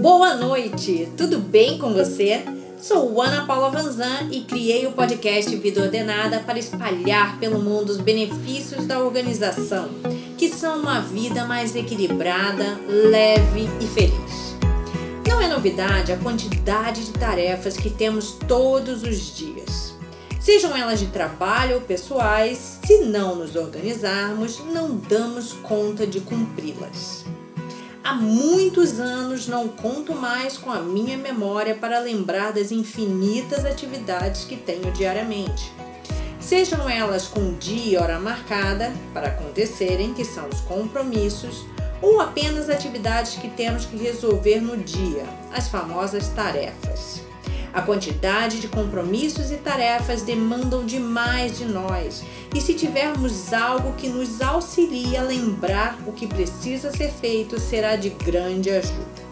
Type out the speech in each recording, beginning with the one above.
Boa noite, tudo bem com você? Sou Ana Paula Vanzan e criei o podcast Vida Ordenada para espalhar pelo mundo os benefícios da organização, que são uma vida mais equilibrada, leve e feliz. Não é novidade a quantidade de tarefas que temos todos os dias. Sejam elas de trabalho ou pessoais, se não nos organizarmos, não damos conta de cumpri-las. Há muitos anos não conto mais com a minha memória para lembrar das infinitas atividades que tenho diariamente. Sejam elas com dia e hora marcada para acontecerem, que são os compromissos, ou apenas atividades que temos que resolver no dia, as famosas tarefas. A quantidade de compromissos e tarefas demandam demais de nós, e se tivermos algo que nos auxilie a lembrar o que precisa ser feito, será de grande ajuda.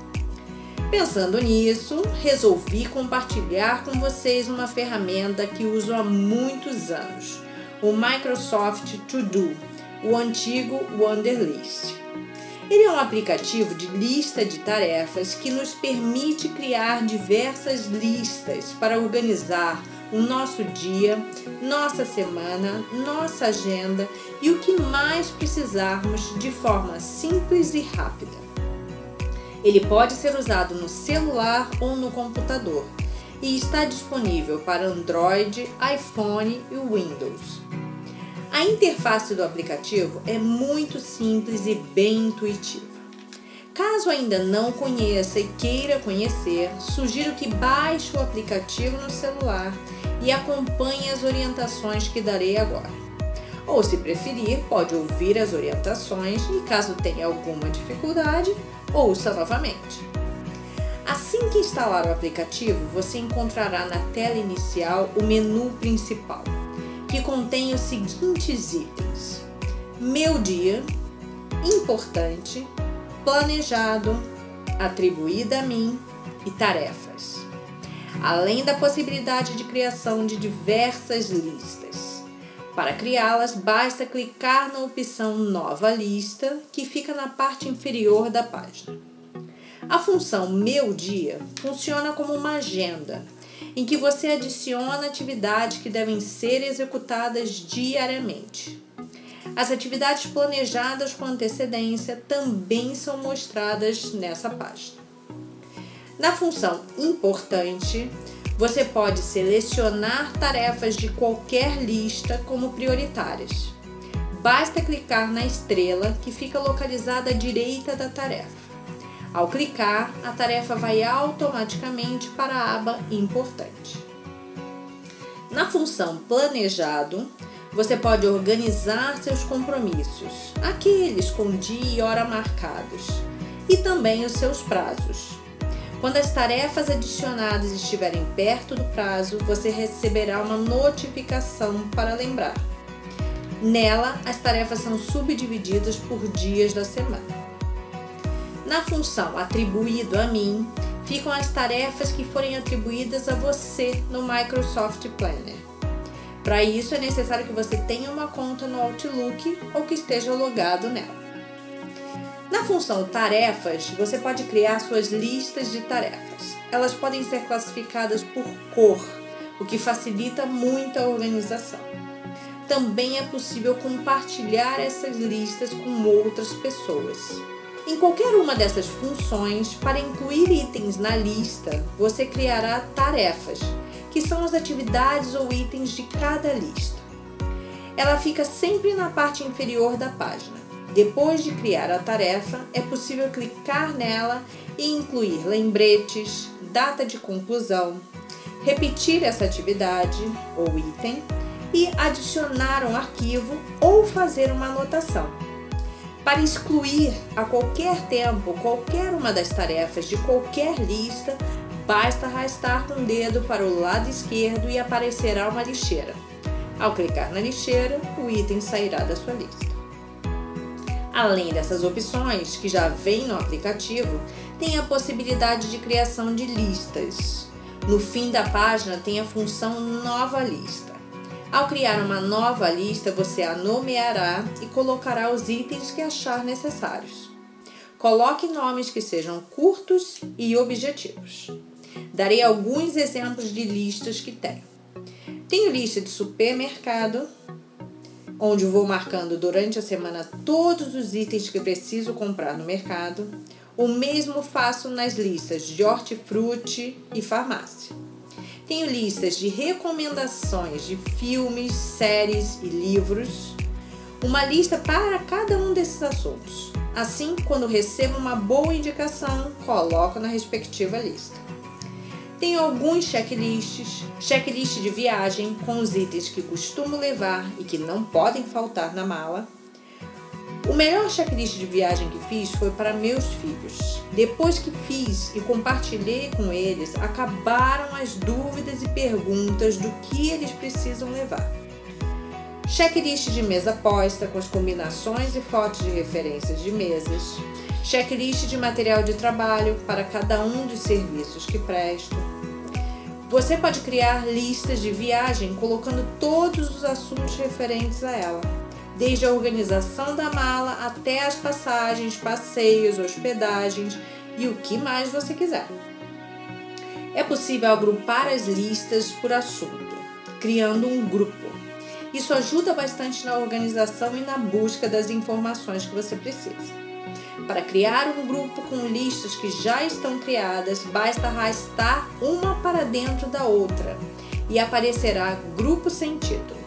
Pensando nisso, resolvi compartilhar com vocês uma ferramenta que uso há muitos anos, o Microsoft To Do, o antigo Wunderlist. Ele é um aplicativo de lista de tarefas que nos permite criar diversas listas para organizar o nosso dia, nossa semana, nossa agenda e o que mais precisarmos de forma simples e rápida. Ele pode ser usado no celular ou no computador e está disponível para Android, iPhone e Windows. A interface do aplicativo é muito simples e bem intuitiva. Caso ainda não conheça e queira conhecer, sugiro que baixe o aplicativo no celular e acompanhe as orientações que darei agora. Ou, se preferir, pode ouvir as orientações e, caso tenha alguma dificuldade, ouça novamente. Assim que instalar o aplicativo, você encontrará na tela inicial o menu principal que contém os seguintes itens: meu dia, importante, planejado, atribuída a mim e tarefas. Além da possibilidade de criação de diversas listas. Para criá-las, basta clicar na opção Nova Lista, que fica na parte inferior da página. A função Meu Dia funciona como uma agenda em que você adiciona atividades que devem ser executadas diariamente. As atividades planejadas com antecedência também são mostradas nessa página. Na função Importante, você pode selecionar tarefas de qualquer lista como prioritárias. Basta clicar na estrela que fica localizada à direita da tarefa. Ao clicar, a tarefa vai automaticamente para a aba Importante. Na função Planejado, você pode organizar seus compromissos, aqueles com dia e hora marcados, e também os seus prazos. Quando as tarefas adicionadas estiverem perto do prazo, você receberá uma notificação para lembrar. Nela, as tarefas são subdivididas por dias da semana. Na função atribuído a mim, ficam as tarefas que forem atribuídas a você no Microsoft Planner. Para isso é necessário que você tenha uma conta no Outlook ou que esteja logado nela. Na função Tarefas, você pode criar suas listas de tarefas. Elas podem ser classificadas por cor, o que facilita muito a organização. Também é possível compartilhar essas listas com outras pessoas. Em qualquer uma dessas funções, para incluir itens na lista, você criará tarefas, que são as atividades ou itens de cada lista. Ela fica sempre na parte inferior da página. Depois de criar a tarefa, é possível clicar nela e incluir lembretes, data de conclusão, repetir essa atividade ou item e adicionar um arquivo ou fazer uma anotação. Para excluir a qualquer tempo qualquer uma das tarefas de qualquer lista, basta arrastar com o dedo para o lado esquerdo e aparecerá uma lixeira. Ao clicar na lixeira, o item sairá da sua lista. Além dessas opções, que já vêm no aplicativo, tem a possibilidade de criação de listas. No fim da página tem a função Nova Lista. Ao criar uma nova lista, você a nomeará e colocará os itens que achar necessários. Coloque nomes que sejam curtos e objetivos. Darei alguns exemplos de listas que tenho. Tenho lista de supermercado, onde vou marcando durante a semana todos os itens que preciso comprar no mercado. O mesmo faço nas listas de hortifruti e farmácia. Tenho listas de recomendações de filmes, séries e livros. Uma lista para cada um desses assuntos. Assim, quando recebo uma boa indicação, coloco na respectiva lista. Tenho alguns checklists, checklist de viagem com os itens que costumo levar e que não podem faltar na mala. O melhor checklist de viagem que fiz foi para meus filhos. Depois que fiz e compartilhei com eles, acabaram as dúvidas e perguntas do que eles precisam levar. Checklist de mesa posta com as combinações e fotos de referências de mesas. Checklist de material de trabalho para cada um dos serviços que presto. Você pode criar listas de viagem colocando todos os assuntos referentes a ela, desde a organização da mala até as passagens, passeios, hospedagens e o que mais você quiser. É possível agrupar as listas por assunto, criando um grupo. Isso ajuda bastante na organização e na busca das informações que você precisa. Para criar um grupo com listas que já estão criadas, basta arrastar uma para dentro da outra e aparecerá Grupo sem título.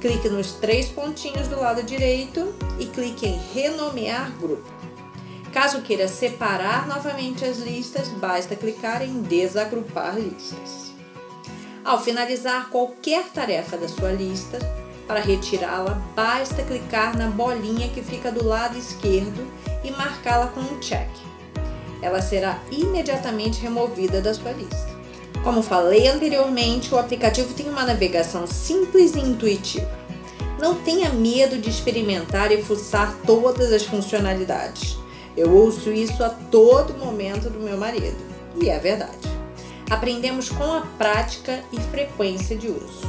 Clique nos três pontinhos do lado direito e clique em Renomear Grupo. Caso queira separar novamente as listas, basta clicar em Desagrupar listas. Ao finalizar qualquer tarefa da sua lista, para retirá-la, basta clicar na bolinha que fica do lado esquerdo e marcá-la com um check. Ela será imediatamente removida da sua lista. Como falei anteriormente, o aplicativo tem uma navegação simples e intuitiva. Não tenha medo de experimentar e fuçar todas as funcionalidades. Eu ouço isso a todo momento do meu marido, e é verdade aprendemos com a prática e frequência de uso.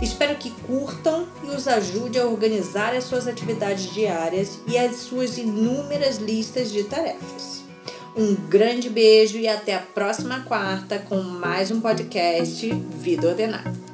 Espero que curtam e os ajude a organizar as suas atividades diárias e as suas inúmeras listas de tarefas. Um grande beijo e até a próxima quarta com mais um podcast Vida Ordenada.